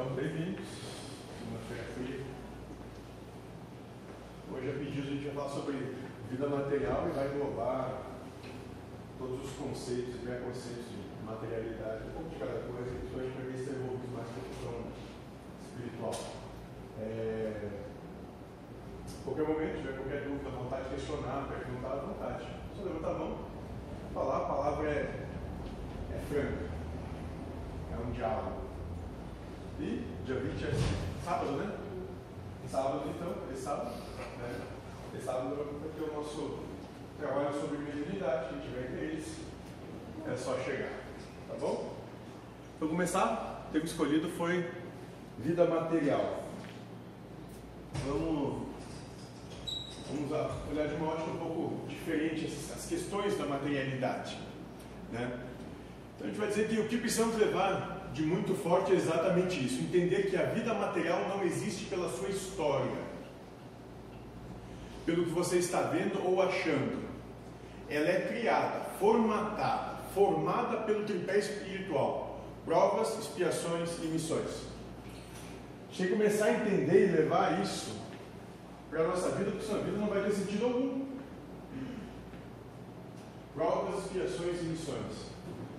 Então, bem-vindos. Segunda-feira. Hoje, a pedido, a gente vai falar sobre vida material e vai englobar todos os conceitos e preconceitos de materialidade, um pouco de cada coisa, principalmente para ver se envolvido mais a espiritual. É... Qualquer momento, tiver qualquer dúvida, vontade de questionar, perguntar à vontade. Só levanta a mão, falar, a palavra é, é franca. É um diálogo. E dia 20 é sábado, né? Sábado, então, esse sábado, né? Esse sábado vai ter o nosso trabalho sobre mediunidade. Quem tiver interesse, é só chegar. Tá bom? Para começar, o tema escolhido foi vida material. Vamos, vamos olhar de uma ótica um pouco diferente as questões da materialidade. Né? Então a gente vai dizer que o que precisamos levar de muito forte é exatamente isso: entender que a vida material não existe pela sua história, pelo que você está vendo ou achando. Ela é criada, formatada, formada pelo tripé espiritual: provas, expiações e missões. Você começar a entender e levar isso para a nossa vida, porque sua vida não vai ter sentido algum. Provas, expiações e missões.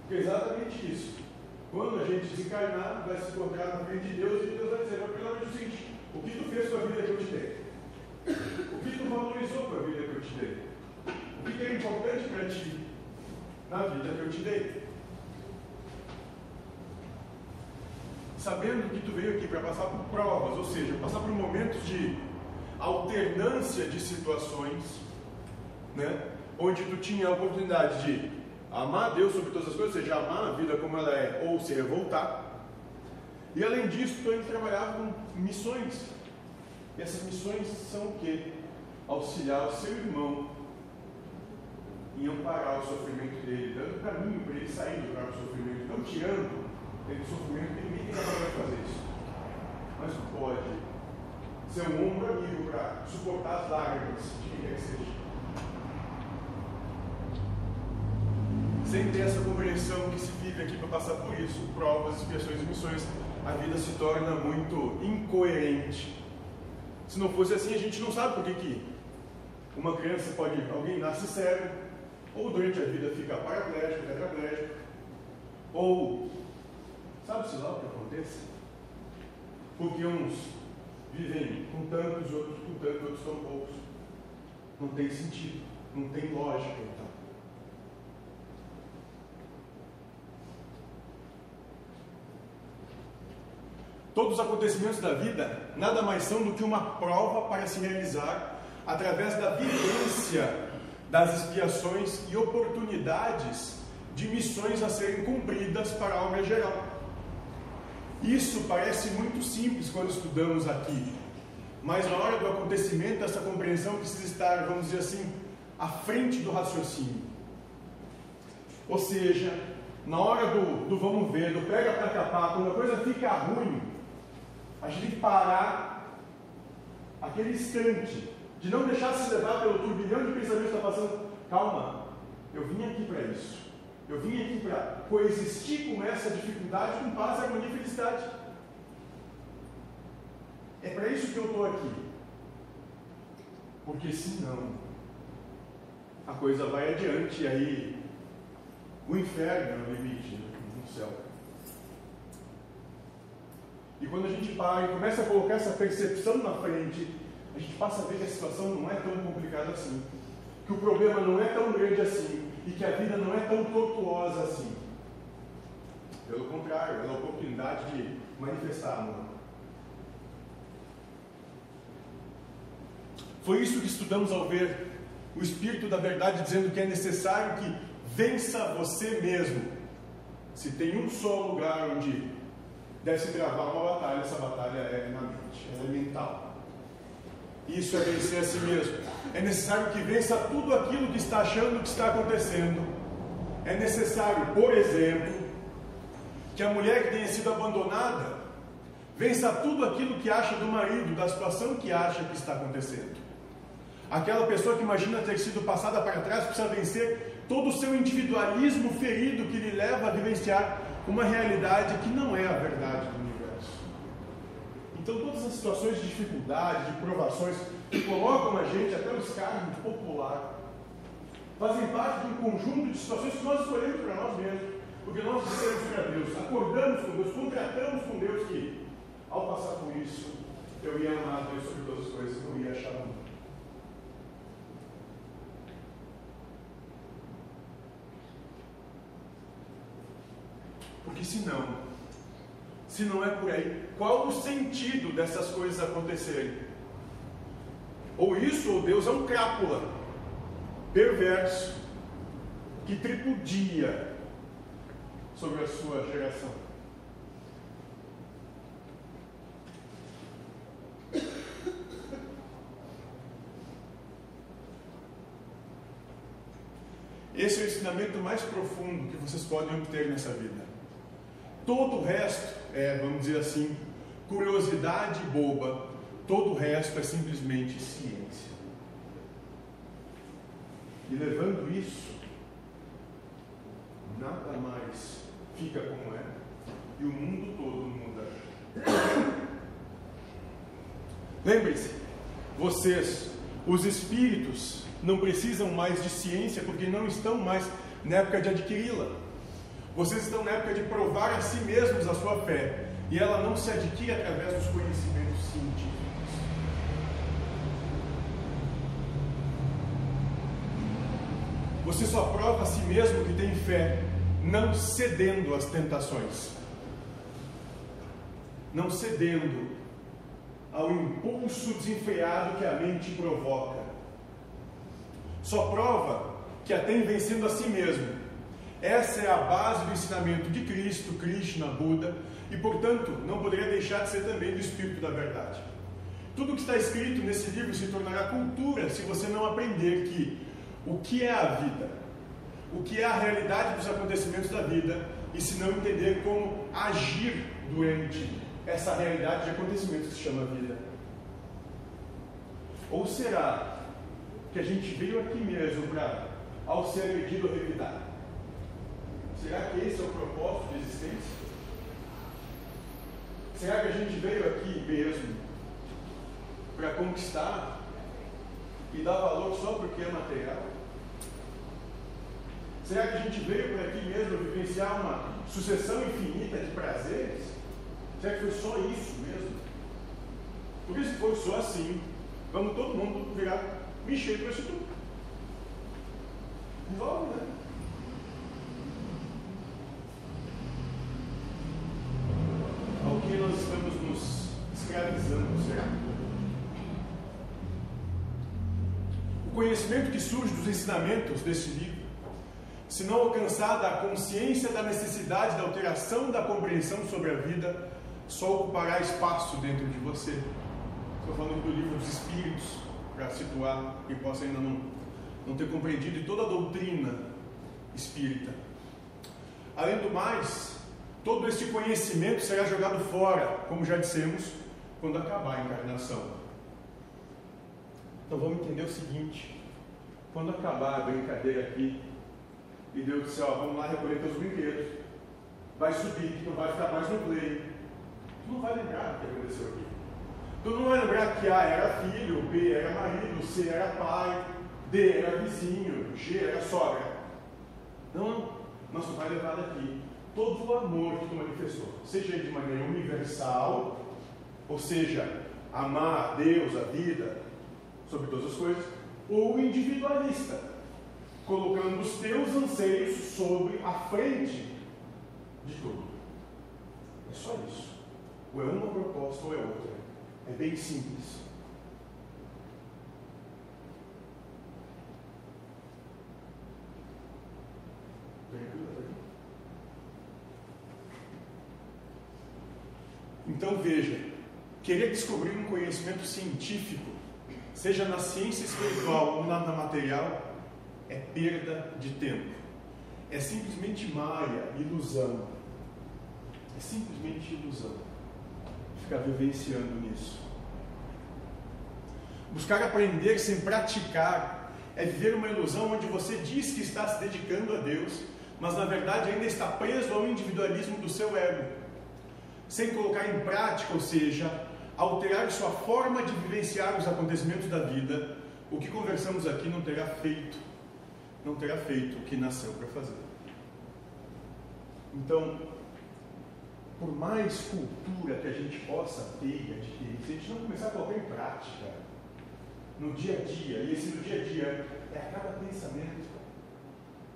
Porque é exatamente isso. Quando a gente desencarnar, vai se encontrar na frente de Deus e Deus vai dizer, mas pelo menos o seguinte, o que tu fez com a vida que eu te dei? O que tu valorizou com a vida que eu te dei? O que é importante para ti na vida que eu te dei? Sabendo que tu veio aqui para passar por provas, ou seja, passar por momentos de alternância de situações, né? onde tu tinha a oportunidade de amar Deus sobre todas as coisas, ou seja, amar a vida como ela é, ou se revoltar. E além disso, ainda trabalhava com missões. E essas missões são o quê? Auxiliar o seu irmão em amparar o sofrimento dele, dando caminho para ele sair do próprio sofrimento, não tirando ele do sofrimento, ninguém tem capacidade de fazer isso. Mas pode ser um ombro amigo para suportar as lágrimas de quem quer que seja. Sem ter essa compreensão que se vive aqui para passar por isso, provas, expiações e missões, a vida se torna muito incoerente. Se não fosse assim, a gente não sabe por que, que uma criança pode, alguém nasce cego, ou durante a vida fica paraplégico, tetraplégico, ou sabe-se lá o que acontece? Porque uns vivem com tantos, outros com tantos, outros tão poucos. Não tem sentido, não tem lógica então. Todos os acontecimentos da vida nada mais são do que uma prova para se realizar através da vivência das expiações e oportunidades de missões a serem cumpridas para a obra geral. Isso parece muito simples quando estudamos aqui, mas na hora do acontecimento, essa compreensão precisa estar, vamos dizer assim, à frente do raciocínio. Ou seja, na hora do, do vamos ver, do pega para capar, quando a coisa fica ruim, a gente tem que parar aquele instante de não deixar se levar pelo turbilhão de pensamentos que está passando. Calma, eu vim aqui para isso. Eu vim aqui para coexistir com essa dificuldade com paz, harmonia e felicidade. É para isso que eu estou aqui. Porque senão a coisa vai adiante e aí o inferno é o limite né, no céu. E quando a gente para e começa a colocar essa percepção na frente, a gente passa a ver que a situação não é tão complicada assim, que o problema não é tão grande assim e que a vida não é tão tortuosa assim. Pelo contrário, ela é a oportunidade de manifestar amor. Foi isso que estudamos ao ver o Espírito da Verdade dizendo que é necessário que vença você mesmo. Se tem um só lugar onde deve se travar uma batalha, essa batalha é na mente, ela é mental. Isso é vencer a si mesmo. É necessário que vença tudo aquilo que está achando que está acontecendo. É necessário, por exemplo, que a mulher que tenha sido abandonada vença tudo aquilo que acha do marido, da situação que acha que está acontecendo. Aquela pessoa que imagina ter sido passada para trás precisa vencer todo o seu individualismo ferido que lhe leva a vivenciar uma realidade que não é a verdade do universo. Então, todas as situações de dificuldade, de provações, que colocam a gente até o escárnio popular, fazem parte de um conjunto de situações que nós escolhemos para nós mesmos. Porque nós dissemos para Deus, acordamos com Deus, contratamos com Deus que, ao passar por isso, eu ia amar Deus sobre todas as coisas, não ia achar muito. Porque senão, se não é por aí, qual o sentido dessas coisas acontecerem? Ou isso, ou Deus é um crápula, perverso, que tripudia sobre a sua geração. Esse é o ensinamento mais profundo que vocês podem obter nessa vida. Todo o resto é, vamos dizer assim, curiosidade boba. Todo o resto é simplesmente ciência. E levando isso, nada mais fica como é e o mundo todo muda. Lembre-se, vocês, os espíritos, não precisam mais de ciência porque não estão mais na época de adquiri-la. Vocês estão na época de provar a si mesmos a sua fé e ela não se adquire através dos conhecimentos científicos. Você só prova a si mesmo que tem fé não cedendo às tentações, não cedendo ao impulso desenfreado que a mente provoca. Só prova que a tem vencendo a si mesmo. Essa é a base do ensinamento de Cristo, Krishna, Buda, e portanto não poderia deixar de ser também do Espírito da Verdade. Tudo que está escrito nesse livro se tornará cultura se você não aprender que o que é a vida, o que é a realidade dos acontecimentos da vida, e se não entender como agir durante essa realidade de acontecimentos que se chama vida. Ou será que a gente veio aqui mesmo para, ao ser agredido, revidar? Será que esse é o propósito de existência? Será que a gente veio aqui mesmo para conquistar e dar valor só porque é material? Será que a gente veio para aqui mesmo vivenciar uma sucessão infinita de prazeres? Será que foi só isso mesmo? Porque se for só assim, vamos todo mundo virar mexer com isso tudo. Resolve, né? Ao que nós estamos nos escravizando, será? O conhecimento que surge dos ensinamentos deste livro se não alcançada a consciência da necessidade da alteração da compreensão sobre a vida, só ocupará espaço dentro de você. Estou falando do livro dos Espíritos, para situar quem possa ainda não, não ter compreendido toda a doutrina espírita. Além do mais, todo esse conhecimento será jogado fora, como já dissemos, quando acabar a encarnação. Então vamos entender o seguinte: quando acabar a brincadeira aqui, e Deus disse, ó, vamos lá recolher teus brinquedos. Vai subir, tu vai ficar mais no play. Tu não vai lembrar o que aconteceu aqui. Tu não vai lembrar que A era filho, B era marido, C era pai, D era vizinho, G era sogra. Não, mas tu vai levar daqui todo o amor que tu manifestou, seja de maneira universal, ou seja, amar a Deus, a vida, sobre todas as coisas, ou individualista, colocando os teus anseios sobre a frente de tudo. É só isso. Ou é uma proposta ou é outra. É bem simples. Então veja, querer descobrir um conhecimento científico, seja na ciência espiritual ou na, material, é perda de tempo. É simplesmente maia, ilusão. É simplesmente ilusão. Ficar vivenciando nisso. Buscar aprender sem praticar é viver uma ilusão onde você diz que está se dedicando a Deus, mas na verdade ainda está preso ao individualismo do seu ego. Sem colocar em prática, ou seja, alterar sua forma de vivenciar os acontecimentos da vida, o que conversamos aqui não terá feito, não terá feito o que nasceu para fazer. Então, por mais cultura que a gente possa ter e adquirir, se a gente não começar a colocar em prática no dia a dia, e esse no dia a dia é a cada pensamento,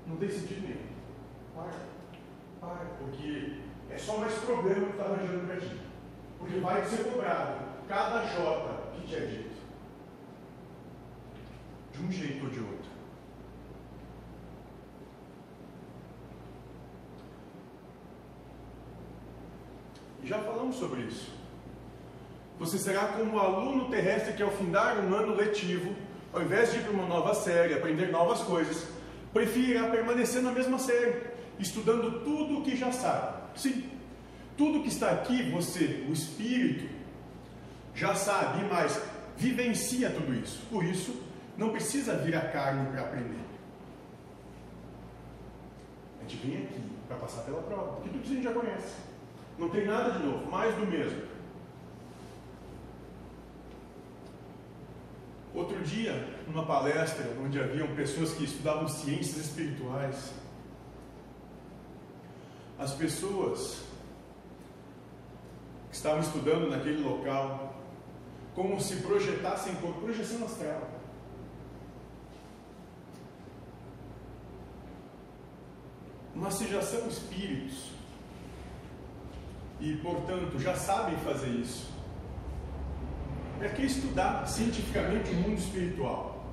não tem sentido nenhum. Para, para, porque é só mais problema que está arranjando para ti. Porque vai ser cobrado cada jota que te é dito. De um jeito ou de outro. Já falamos sobre isso. Você será como o aluno terrestre que ao findar um ano letivo, ao invés de ir para uma nova série, aprender novas coisas, preferirá permanecer na mesma série, estudando tudo o que já sabe. Sim, tudo que está aqui, você, o espírito, já sabe, mas vivencia tudo isso. Por isso, não precisa vir a carne para aprender. A gente vem aqui para passar pela prova, porque tudo isso a gente já conhece. Não tem nada de novo, mais do mesmo. Outro dia, numa palestra onde haviam pessoas que estudavam ciências espirituais, as pessoas estavam estudando naquele local, como se projetassem por projeção astral. Mas se já são espíritos e, portanto, já sabem fazer isso, para que estudar cientificamente o mundo espiritual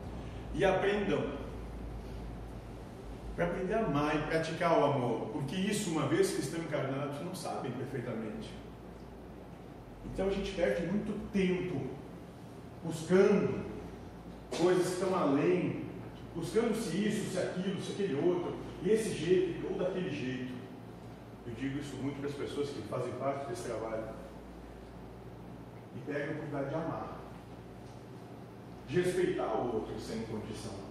e aprendam para aprender a amar e praticar o amor, porque isso, uma vez que estão encarnados, não sabem perfeitamente. Então a gente perde muito tempo buscando coisas que estão além, buscando se isso, se aquilo, se aquele outro, e esse jeito ou daquele jeito. Eu digo isso muito para as pessoas que fazem parte desse trabalho. E pegam a oportunidade de amar, de respeitar o outro sem condição.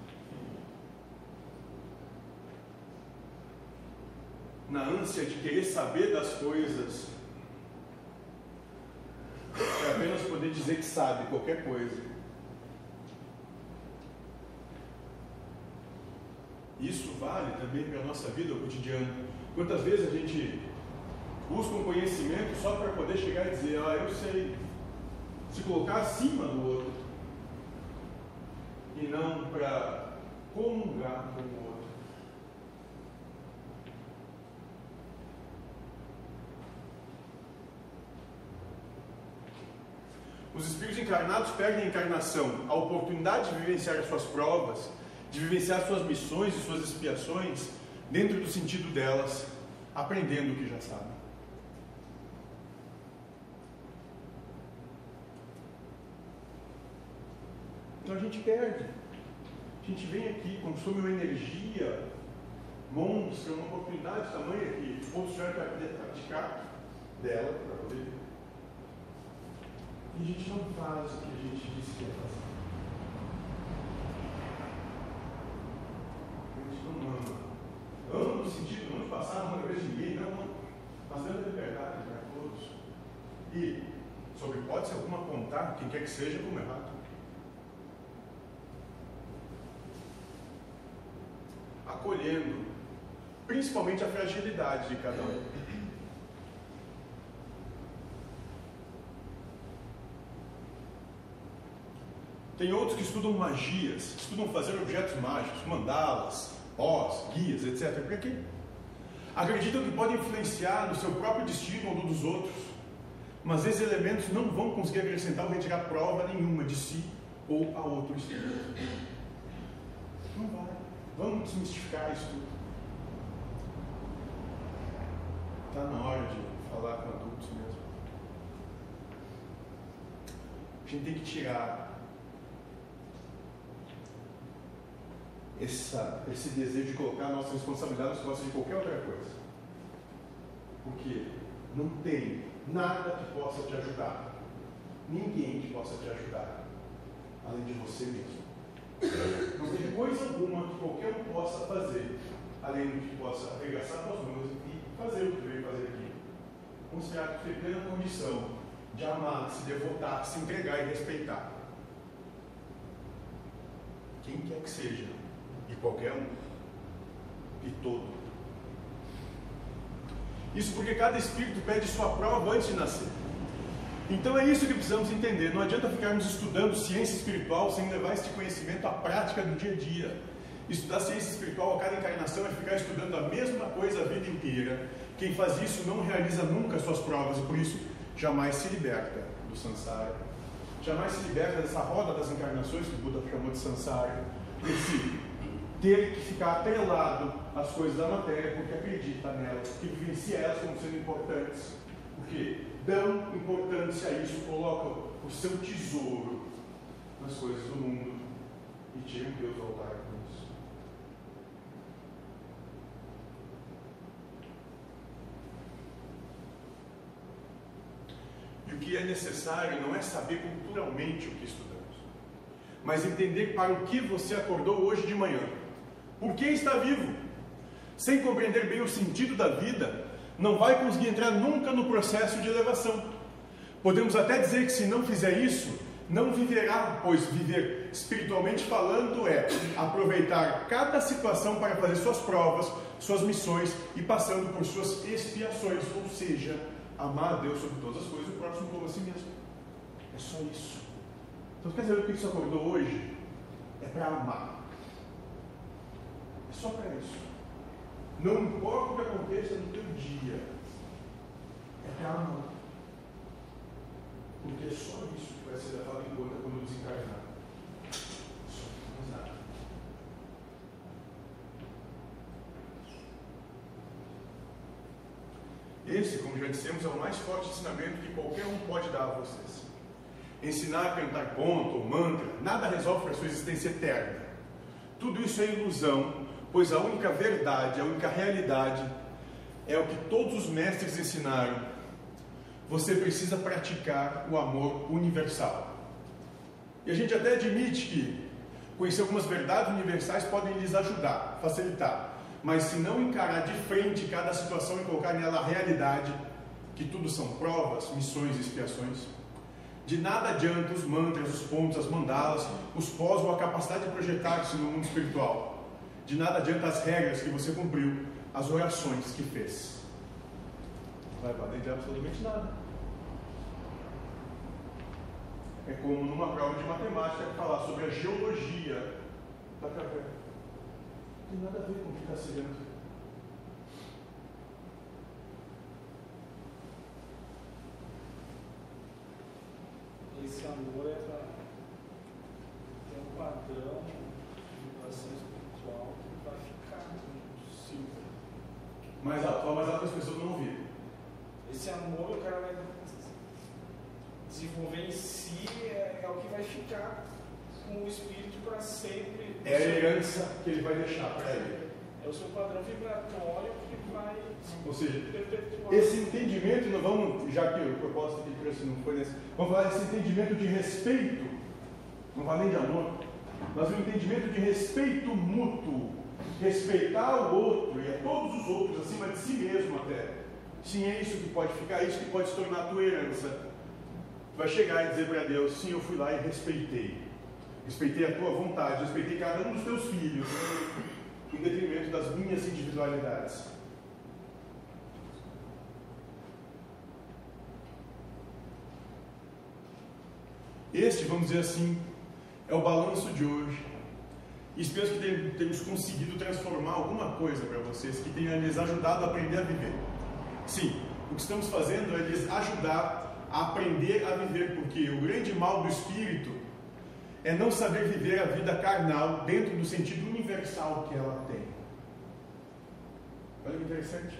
Na ânsia de querer saber das coisas, é apenas poder dizer que sabe qualquer coisa. Isso vale também para a nossa vida cotidiana. Quantas vezes a gente busca um conhecimento só para poder chegar e dizer, ah, eu sei, se colocar acima do outro, e não para comungar com o outro. Os espíritos encarnados perdem a encarnação, a oportunidade de vivenciar as suas provas, de vivenciar suas missões e suas expiações dentro do sentido delas, aprendendo o que já sabem. Então a gente perde. A gente vem aqui, consome uma energia monstra, uma oportunidade tamanha que outros tiveram para praticar dela, para poder e a gente não faz o que a gente disse que ia fazer. A gente não ama. Ama no sentido não de passar uma vez de ninguém, não, mas dando liberdade para todos. E, sobre hipótese alguma, apontar quem quer que seja como errado. Acolhendo, principalmente a fragilidade de cada um. Tem outros que estudam magias, estudam fazer objetos mágicos, mandalas, pós, guias, etc. Para quê? Acreditam que podem influenciar no seu próprio destino ou no dos outros, mas esses elementos não vão conseguir acrescentar ou retirar prova nenhuma de si ou a outro espírito. Não vai. Vamos desmistificar isso tudo. Está na hora de falar com adultos mesmo. A gente tem que tirar essa, esse desejo de colocar a nossa responsabilidade nas costas de qualquer outra coisa. Porque não tem nada que possa te ajudar, ninguém que possa te ajudar, além de você mesmo. Não tem coisa alguma que qualquer um possa fazer, além de que possa arregaçar suas mãos e fazer o que veio fazer aqui. Considerar que tem plena condição de amar, se devotar, se entregar e respeitar. Quem quer que seja, e qualquer um, e todo. Isso porque cada espírito pede sua prova antes de nascer. Então é isso que precisamos entender. Não adianta ficarmos estudando ciência espiritual sem levar este conhecimento à prática do dia a dia. Estudar ciência espiritual a cada encarnação é ficar estudando a mesma coisa a vida inteira. Quem faz isso não realiza nunca suas provas e por isso jamais se liberta do samsara. Jamais se liberta dessa roda das encarnações que o Buda chamou de samsara. Desse ter que ficar atrelado às coisas da matéria porque acredita nelas, porque vivencia elas como sendo importantes. Porque dão importância a isso, colocam o seu tesouro nas coisas do mundo e tiram Deus do altar com isso. E o que é necessário não é saber culturalmente o que estudamos, mas entender para o que você acordou hoje de manhã. Por que está vivo? Sem compreender bem o sentido da vida, não vai conseguir entrar nunca no processo de elevação. Podemos até dizer que se não fizer isso, não viverá, pois viver espiritualmente falando é aproveitar cada situação para fazer suas provas, suas missões e passando por suas expiações, ou seja, amar a Deus sobre todas as coisas e o próximo como a si mesmo. É só isso. Então, quer saber o que isso acordou hoje? É para amar. É só para isso. Não importa o que aconteça no teu dia, é para amar. Porque é só isso que vai ser levado em conta quando desencarnar. Só mais nada. Esse, como já dissemos, é o mais forte ensinamento que qualquer um pode dar a vocês. Ensinar a cantar ponto ou mantra, nada resolve para a sua existência eterna. Tudo isso é ilusão pois a única verdade, a única realidade é o que todos os mestres ensinaram. Você precisa praticar o amor universal. E a gente até admite que conhecer algumas verdades universais podem lhes ajudar, facilitar. Mas se não encarar de frente cada situação e colocar nela a realidade, que tudo são provas, missões e expiações, de nada adianta os mantras, os pontos, as mandalas, os pós ou a capacidade de projetar-se no mundo espiritual de nada adianta as regras que você cumpriu, as orações que fez. Não vai valer de absolutamente nada. É como numa prova de matemática falar sobre a geologia da caverna. Não tem nada a ver com o que está se vendo. Esse amor é para ter um padrão de relações mais alto, fala mais alto que as pessoas não ouviram. Esse amor o cara vai desenvolver em si é, é o que vai ficar com o espírito para sempre. É a herança que ele vai deixar para ele. É o seu padrão vibratório que vai. Ou seja, perpetuar. esse entendimento, não vamos, já que o propósito aqui trouxe não foi nesse, vamos falar desse entendimento de respeito, não vale nem de amor, mas o entendimento de respeito mútuo respeitar o outro e a todos os outros acima de si mesmo até. Sim, é isso que pode ficar, é isso que pode se tornar a tua herança. vai chegar e dizer para Deus, sim, eu fui lá e respeitei. Respeitei a tua vontade, respeitei cada um dos teus filhos, em detrimento das minhas individualidades. Este, vamos dizer assim, é o balanço de hoje espero que tenhamos conseguido transformar alguma coisa para vocês que tenha lhes ajudado a aprender a viver. Sim, o que estamos fazendo é lhes ajudar a aprender a viver, porque o grande mal do espírito é não saber viver a vida carnal dentro do sentido universal que ela tem. Olha que interessante.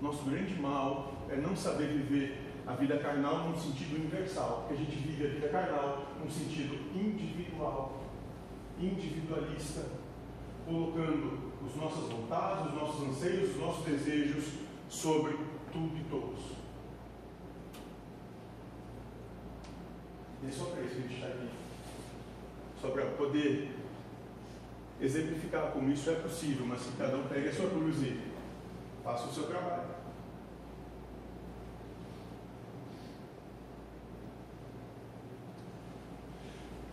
Nosso grande mal é não saber viver a vida carnal no sentido universal, porque a gente vive a vida carnal no sentido individual individualista, colocando as nossas vontades, os nossos anseios, os nossos desejos sobre tudo e todos. E é só para isso que a gente está aqui. Só para poder exemplificar como isso é possível, mas que cada um pegue a sua cruz e faça o seu trabalho.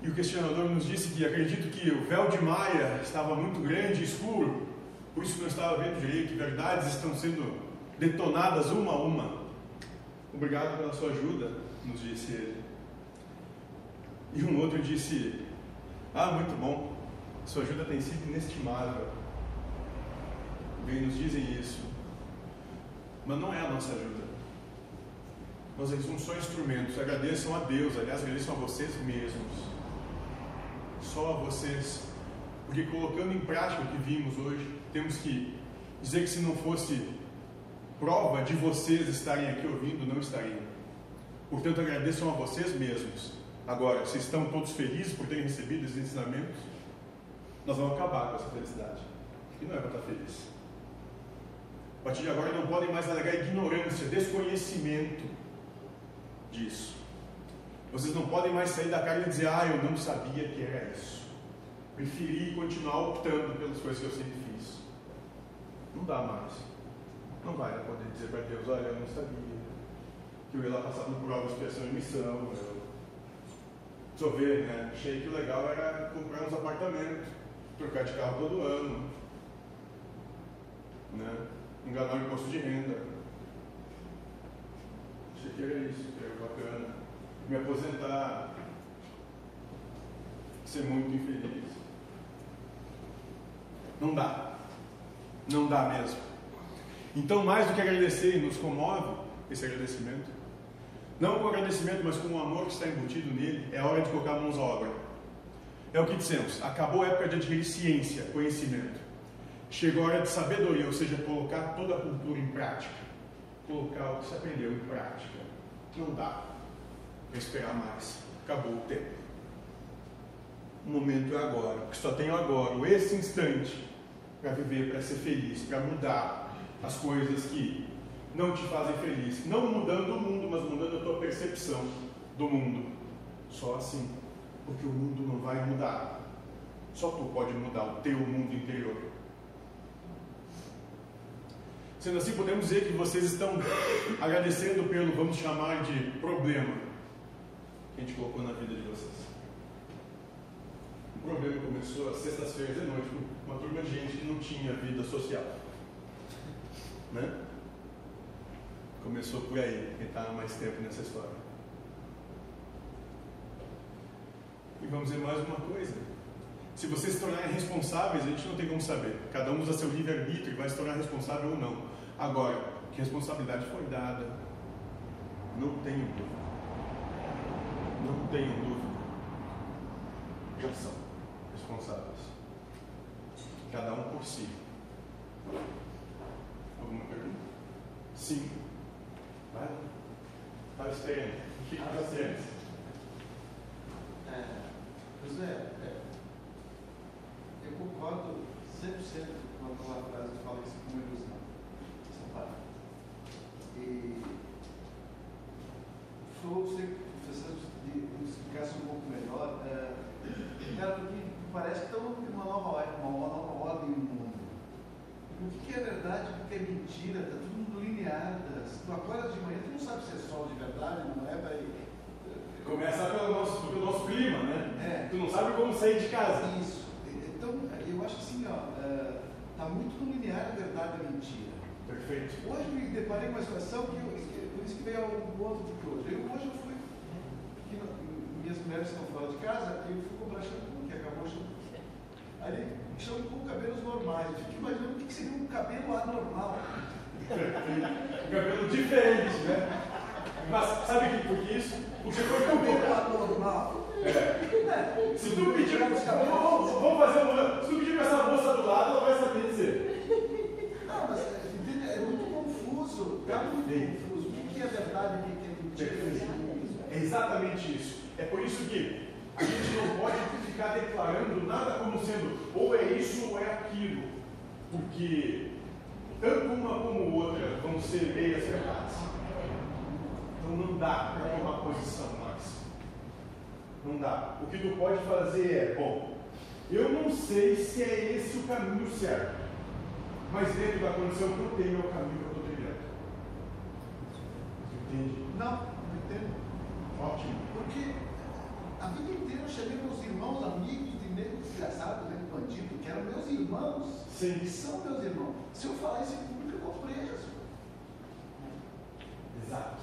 E o questionador nos disse que acredito que o véu de Maia estava muito grande e escuro, por isso não estava vendo direito, verdades estão sendo detonadas uma a uma. Obrigado pela sua ajuda, nos disse ele. E um outro disse: Ah, muito bom, sua ajuda tem sido inestimável. Bem, nos dizem isso, mas não é a nossa ajuda. Nós somos só instrumentos. Agradeçam a Deus, aliás, agradeçam a vocês mesmos só a vocês. Porque colocando em prática o que vimos hoje, temos que dizer que se não fosse prova de vocês estarem aqui ouvindo, não estariam. Portanto, agradeçam a vocês mesmos. Agora, se estão todos felizes por terem recebido esses ensinamentos, nós vamos acabar com essa felicidade. E não é para estar feliz. A partir de agora não podem mais alegar ignorância, desconhecimento disso. Vocês não podem mais sair da carne e dizer, ah, eu não sabia que era isso. Preferi continuar optando pelas coisas que eu sempre fiz. Não dá mais. Não vai poder dizer para Deus, olha, eu não sabia que eu ia lá passar por prova, expiação e missão. Eu ver, né? Achei que o legal era comprar uns apartamentos, trocar de carro todo ano, né? enganar o imposto de renda. Achei que era isso, que era bacana me aposentar, ser muito infeliz. Não dá. Não dá mesmo. Então, mais do que agradecer, nos comove esse agradecimento. Não com agradecimento, mas com o amor que está embutido nele, é hora de colocar mãos à obra. É o que dissemos. Acabou a época de adquirir ciência, conhecimento. Chegou a hora de sabedoria, ou seja, colocar toda a cultura em prática. Colocar o que se aprendeu em prática. Não dá para esperar mais. Acabou o tempo. O momento é agora. Que só tenho agora, esse instante, para viver, para ser feliz, para mudar as coisas que não te fazem feliz. Não mudando o mundo, mas mudando a tua percepção do mundo. Só assim. Porque o mundo não vai mudar. Só tu pode mudar o teu mundo interior. Sendo assim, podemos dizer que vocês estão agradecendo pelo, vamos chamar de problema que a gente colocou na vida de vocês. O problema começou às sextas-feiras de noite com uma turma de gente que não tinha vida social. Né? Começou por aí, quem está mais tempo nessa história. E vamos dizer mais uma coisa. Se vocês se tornarem responsáveis, a gente não tem como saber. Cada um usa seu livre-arbítrio e vai se tornar responsável ou não. Agora, que responsabilidade foi dada, não tenho dúvida. Não tenho dúvida. Já são responsáveis. Cada um por si. Alguma pergunta? Sim. Vai lá. Está esperando. O que esperando? É, José, é, eu concordo 100% com aquela frase que fala isso como ilusão. Essa parte. E falou você, professor, de, de explicasse um pouco melhor. É, cara, porque parece que estamos numa nova, uma nova ordem no mundo. O que, que é verdade, o que é mentira, está tudo mundo linear. Se tu acorda de manhã, tu não sabe se é sol de verdade, não é? Vai, Começa pelo nosso, pelo nosso clima, né? É. Tu não sabe como sair de casa. Isso. Então, eu acho assim, ó, está é, muito no linear a verdade e a mentira. Perfeito. Hoje me deparei com uma situação que, eu, por isso que veio o outro do que hoje. Eu, hoje eu fui minhas mulheres estão fora de casa, eu fui comprar shampoo, que acabou o shampoo. Aí ele shampoo cabelos normais. Eu fico imaginando o que seria um cabelo anormal. um cabelo diferente, né? Mas sabe que por que isso? Porque foi cabelo anormal. É. é. Se tu pedir, vamos, vamos fazer uma. Se tu pedir para essa moça do lado, ela vai saber dizer. Não, mas é, é muito confuso. É muito confuso. O que é verdade e o que é mentira? É exatamente isso. É por isso que a gente não pode ficar declarando nada como sendo ou é isso ou é aquilo, porque tanto uma como outra vão ser meias verdades. Então não dá para tomar posição mais. Não dá. O que tu pode fazer é, bom, eu não sei se é esse o caminho certo, mas dentro da condição que eu tenho é o caminho que eu estou trilhando. Entende? Não, não entendo. Ótimo. Porque A vida inteira eu chamei meus irmãos, amigos de nego desgraçado, nego bandido, que eram meus irmãos. Sim. Que são meus irmãos. Se eu falar isso em público, eu vou preso. Exato.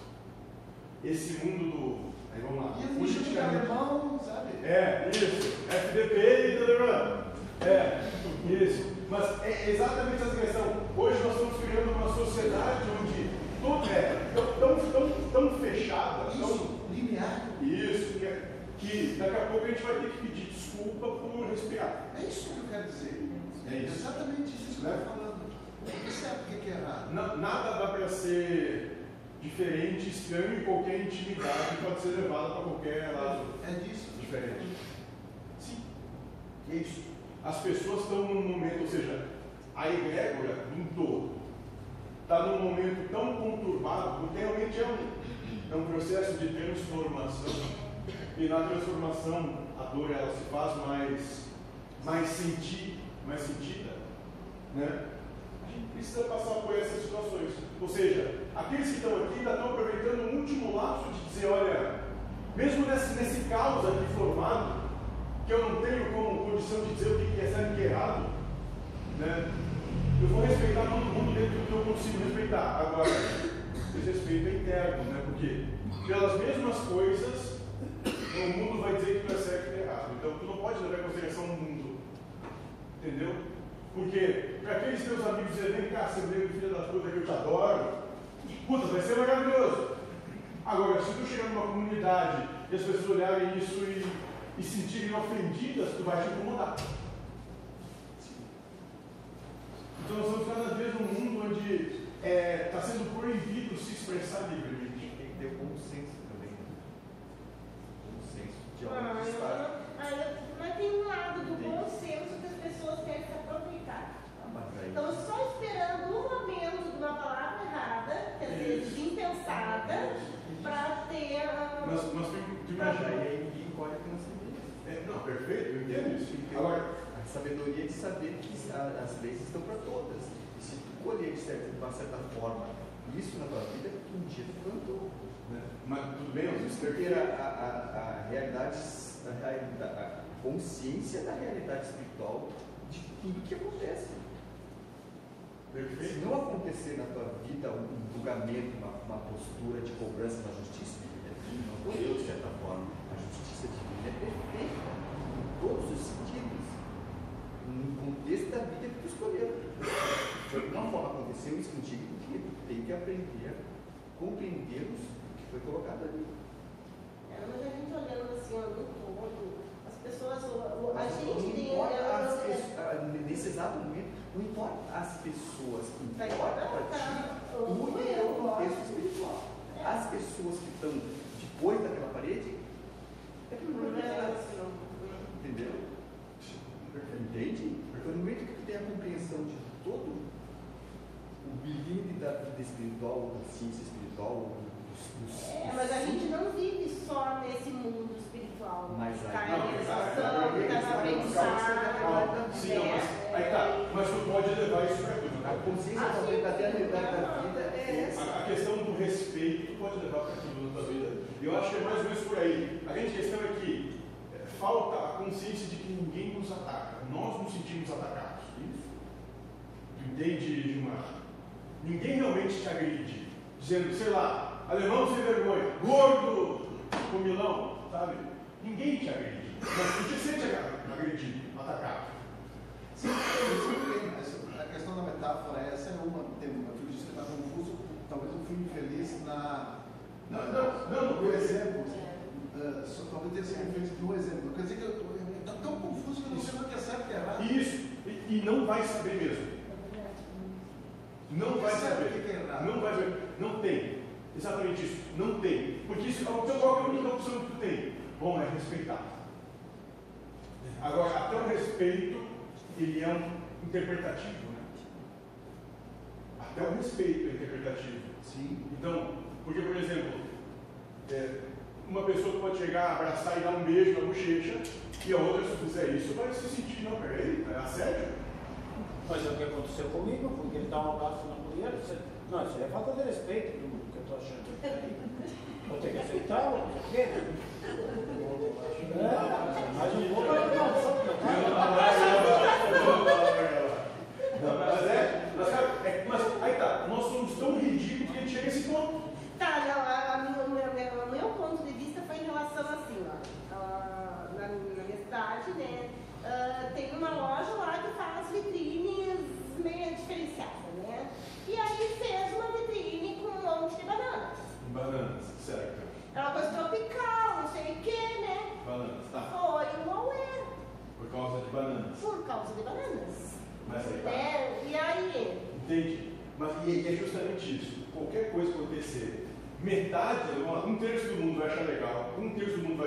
Esse mundo do. Aí vamos lá. E de Politicamente- alemão, sabe? É, isso. FDP e Telegram. É, isso. Mas é exatamente essa questão. Hoje nós estamos criando uma sociedade onde tudo é tão, tão, tão fechada, tão. Isso, linear. Isso, que, é- que daqui a pouco a gente vai ter que pedir desculpa por respirar. É isso que eu quero dizer. É isso. Exatamente isso que eu Né? estou falando. Você sabe o que é errado? Na- nada dá para ser diferente, estranho e qualquer intimidade pode ser levada para qualquer lado É disso. diferente. Sim, é isso. As pessoas estão num momento, ou seja, a egrégora do todo está num momento tão conturbado, porque realmente é um, é um processo de transformação. E na transformação a dor ela se faz mais, mais sentir, mais sentida. Né? A gente precisa passar por essas situações. Ou seja, aqueles que estão aqui ainda estão aproveitando o último lapso de dizer, olha, mesmo nesse, nesse caos aqui formado, que eu não tenho como condição de dizer o que é certo e o que é errado, né? eu vou respeitar todo mundo dentro do que eu consigo respeitar. Agora, esse respeito é interno, né? porque pelas mesmas coisas, o mundo vai dizer que tu é certo e errado. Então, tu não pode levar em consideração o mundo. Entendeu? Porque para aqueles teus amigos dizerem, vem cá, seu negro filho da puta que eu te adoro, puta, vai ser maravilhoso. Agora, se tu chegar numa comunidade e as pessoas olharem isso e, e sentirem ofendidas, tu vai te incomodar. Então nós estamos cada vez num mundo onde está sendo proibido se expressar livremente. Tem que ter bom senso também. né? Bom senso de Ah, onde eu- está. ah, eu- Mas tem um lado do bom senso que as pessoas querem se aproveitar. Ah, mas aí- Estão só esperando um momento de uma palavra errada, que às vezes impensada, para ter. ah, Mas, mas tu, tu Mas imagina. aí ninguém colhe a consequência. É, não, perfeito, eu entendo isso. Então, Agora, a sabedoria de saber que a- as leis estão para todas. E se colher de, uma certa forma isso na tua vida, um dia cantou. né, mas tudo bem, eu disse ter a, a, a, realidade, a, a consciência da realidade espiritual de tudo que acontece. Se Perfeito. não acontecer na tua vida um julgamento, uma, uma postura de cobrança da justiça divina, não por eu, de certa forma, a justiça divina é perfeita, em todos os sentidos, no contexto da vida escolheu. De alguma forma aconteceu isso contigo, porque tem que aprender a compreender o que foi colocado ali. É, mas a gente olhando assim, ó, no todo, as pessoas, o- a gente tem. importa as é, pessoas, ah, nesse exato momento, não importa as pessoas, importa para ti o o eu, é o contexto espiritual. As pessoas que estão depois daquela parede, é que não Não é é assim, não. Entendeu? Entende? Então, no momento que tu tem a compreensão de todo o bilhete da vida espiritual, da ciência espiritual, dos, dos, É, mas a gente não vive só nesse mundo espiritual. Mas aí- está Não, em está no aprendizado. Calma, sim, não, mas, aí tá, mas tu pode levar isso para tudo. A né? consciência Ah, da verdadeira da vida é é. essa. A, a questão do respeito tu pode levar para tudo na tua vida. E eu acho que é mais ou menos por aí. A grande questão é que é, falta a consciência de que ninguém nos ataca. Nós nos sentimos atacados. Entende, Gilmar? Ninguém realmente te agride. Dizendo, sei lá, alemão sem vergonha, gordo, comilão, sabe? Ninguém te agride. Mas tu te sente agredido, atacado. Sim, a questão da metáfora, essa é uma, tem uma, tu disse que está confuso, talvez eu fui infeliz na, Não, não, não, no exemplo. Uh, só, talvez tenha sido infeliz no exemplo. Quer dizer que está tão confuso que eu não sei o que é certo e o que é errado. Isso. E, e não vai saber mesmo. Não vai saber. Não vai saber. Não tem. Exatamente isso. Não tem. Porque isso, então, qual é a única opção que tu tem? Bom, é respeitar. Agora, até o respeito, ele é um interpretativo, né? Até o respeito é interpretativo. Sim. Então, porque, por exemplo, é, uma pessoa pode chegar, abraçar e dar um beijo na bochecha, e a outra, se fizer isso, vai se sentir, não, peraí, é assédio. Mas é o que aconteceu comigo, porque ele dá um abraço na mulher não, isso é falta de respeito do mundo que eu estou achando. Vou ter que aceitar, ou não sei o É, mas um pouco é não, mas é, mas, é, mas aí tá, nós somos tão ridículos que a gente chega a esse ponto. Tá, não, a, a, meu, meu, ponto de vista foi em relação assim, ó, na, minha cidade, né, uh, tem uma loja lá que faz vitrine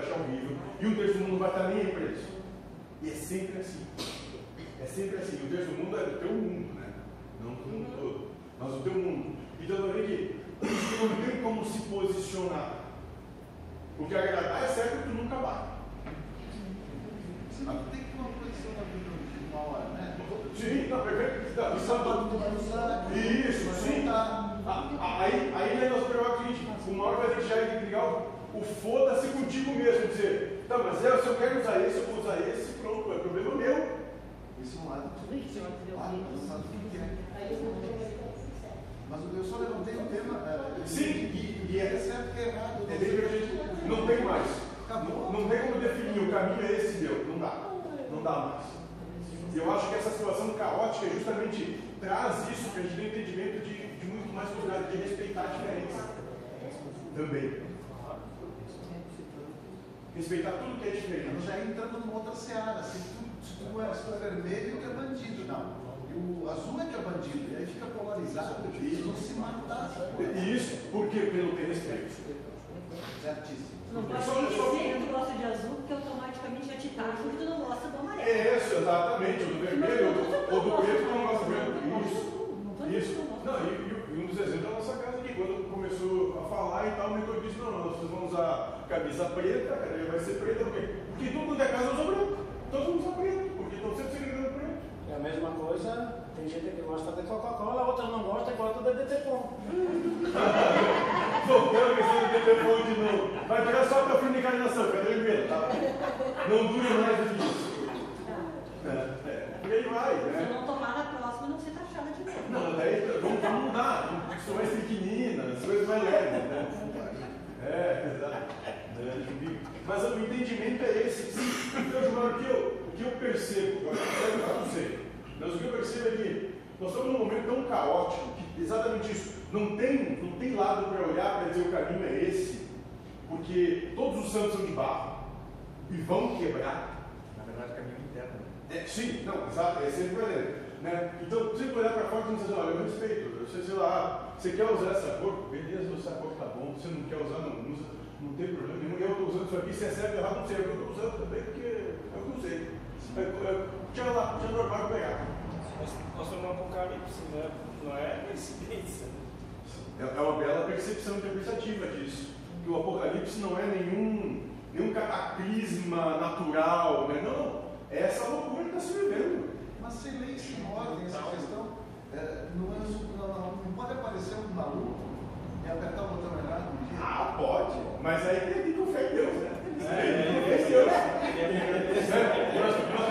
achar horrível, e um terço do mundo vai estar nem aí para isso. E é sempre assim. É sempre assim. O terço do mundo é do teu mundo, né? Não do mundo todo, mas o teu mundo. Então vai ver que você não tem como se posicionar. Porque agradar é certo que tu nunca vai. Você não tem que ter uma posição na vida de uma hora, né? Sim, não, perfeito. Tá, isso é tudo. Isso, sim. Tá. Ah, Aí, aí né, nós preocupamos o seguinte, uma hora vai deixar de ligar o, foda-se contigo mesmo, dizer, tá, mas eu, se eu quero usar esse, eu vou usar esse, pronto, é problema meu. Esse é um lado. Que é? não tenho sincero. Mas eu só levantei um tema. eh, Sim, e, e é é, certo que é errado. é bem que a gente não tem mais. Não, não tem como definir o caminho é esse meu, não dá. Não dá mais. E eu acho que essa situação caótica justamente traz isso para a gente ter entendimento de, de muito mais cuidado, de respeitar a diferença. Também. Respeitar tudo que é Nós diferente. já entramos numa outra seara. Se tu, se tu é, se tu é vermelho, tu é bandido. Não. E o azul é que é bandido. E aí fica polarizado. Eles vão se matar. Isso porque pelo respeito. Certíssimo. Não pode dizer que tu gosta de azul, porque automaticamente já te taxa que tu não gosta do amarelo. É isso, exatamente. Ou do vermelho, ou do, preto, que não gosta do branco. Isso. Isso. que. Não, e, e- e um dos exemplos da nossa casa aqui, quando começou a falar e tal, o mentor disse, não, não, vocês vão usar camisa preta, a cadeira vai ser preta, por quê? Porque todo mundo da casa usa branco. Todo mundo usa preto, porque estão sempre segregando preto. É a mesma coisa, tem gente que gosta de Coca-Cola, outra não gosta e gosta de DTPOM. Voltando a questão do telefone de novo. Vai pegar só para fim de encarnação, fica tranquilo, tá? Não dura mais do que isso. É, é. Por aí vai, Se né? não tomar na próxima, não ser taxada de novo. Não, daí vamos, mudar. São mais pequeninas, coisas mais leves, né? É. É, Mas o entendimento é esse. Então, Gilmar, o que eu, o que eu percebo, eu não sei, mas o que eu percebo é que nós estamos num momento tão caótico que exatamente isso. Não tem, não tem lado para olhar para dizer o caminho é esse, porque todos os santos são de barro e vão quebrar. Na verdade, caminho interno. né? É, sim, não, exato, esse é o problema. Né? Então, você olhar para fora e dizer, olha, eu respeito, eu sei, sei lá, você quer usar essa cor, beleza, essa cor tá bom, você não quer usar, não usa, não tem problema nenhum. Eu estou usando isso aqui, se é certo ou errado, não sei, eu estou usando também, porque é o que eu usei. É, é, tinha lá, tinha normal para pegar. Nós, estamos no Apocalipse, né? não é coincidência. É, é uma bela percepção interpretativa disso. Que o Apocalipse não é nenhum, nenhum cataclisma natural, né? não, é essa loucura que está se vivendo. Mas sem lei, sem ordem, essa questão. é, não, é, não, não, não pode aparecer um maluco e apertar o botão errado um dia. Ah, pode, mas aí tem que confiar em Deus, né? É, tem que Deus. É, mas, mas?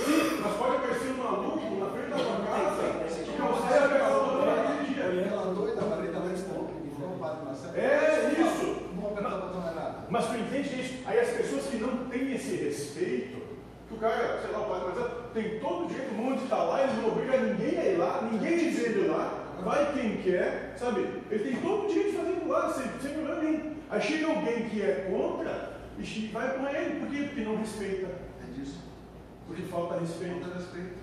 Sim, mas pode aparecer um maluco na frente da sua casa que você vai pegar o botão naquele dia. Aquela doida, a um padre Marcelo. É isso. Vamos apertar o botão errado. Mas tu entende isso? Aí as pessoas que não têm esse respeito, que o cara, sei lá, o padre Marcelo, tem todo o direito do mundo de estar lá, ele não obriga ninguém a ir lá, ninguém diz ele ir lá, vai quem quer, sabe? Ele tem todo o direito de fazer aquilo lá, sem, sem problema nenhum. Aí chega alguém que é contra e vai com ele, por quê? Porque não respeita, É disso. porque falta respeito. Falta respeito.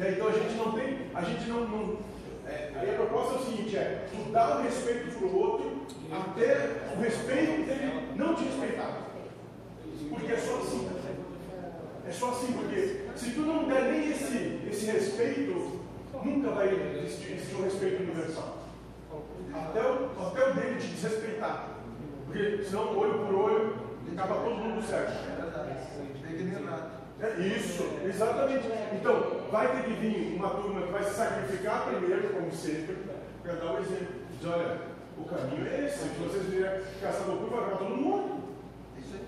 Então a gente não tem, a gente não. não é, aí a proposta é o seguinte: é tu dar o respeito para o outro até o respeito dele não te respeitar. Porque é só assim. É só assim, porque se tu não der nem esse, esse respeito, nunca vai existir, existir um respeito universal. Até o, até o dele te desrespeitar. Porque senão, olho por olho, acaba todo mundo certo. É. É isso, exatamente. Então, vai ter que vir uma turma que vai se sacrificar primeiro, como sempre, para dar o exemplo. Diz, olha, o caminho é esse. Se vocês virem caçador por vai acabar todo mundo. É isso aí.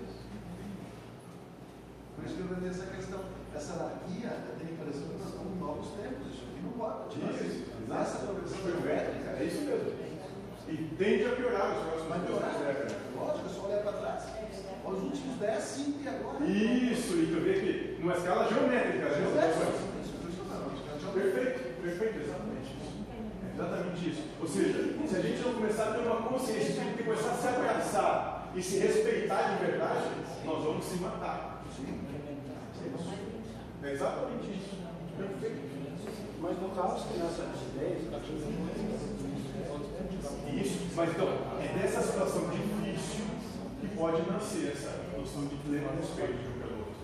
Por isso que eu levantei essa questão. Essa anarquia tem a impressão que nós estamos em novos tempos. Isso aqui não pode continuar assim. Essa progressão geométrica É isso mesmo. E tende a piorar nos próximos vai piorar. décadas. Lógico, é só olhar para trás. Os últimos 10, 5 e agora. Isso, e tu vê que numa escala geométrica, né? Perfeito, perfeito, exatamente. É exatamente isso. Ou seja, se a gente não começar a ter uma consciência, a gente começar a se abraçar e se respeitar de verdade, nós vamos se matar. É exatamente isso. Perfeito. Mas no caso que nessa rigidez, Isso, mas então, é dessa situação difícil que pode nascer essa noção de pleno respeito de um pelo outro.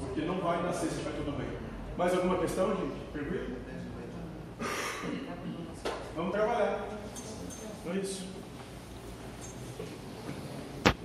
Porque não vai nascer se vai tudo bem. Mais alguma questão, gente? Pergunta? Vamos trabalhar. Então é isso.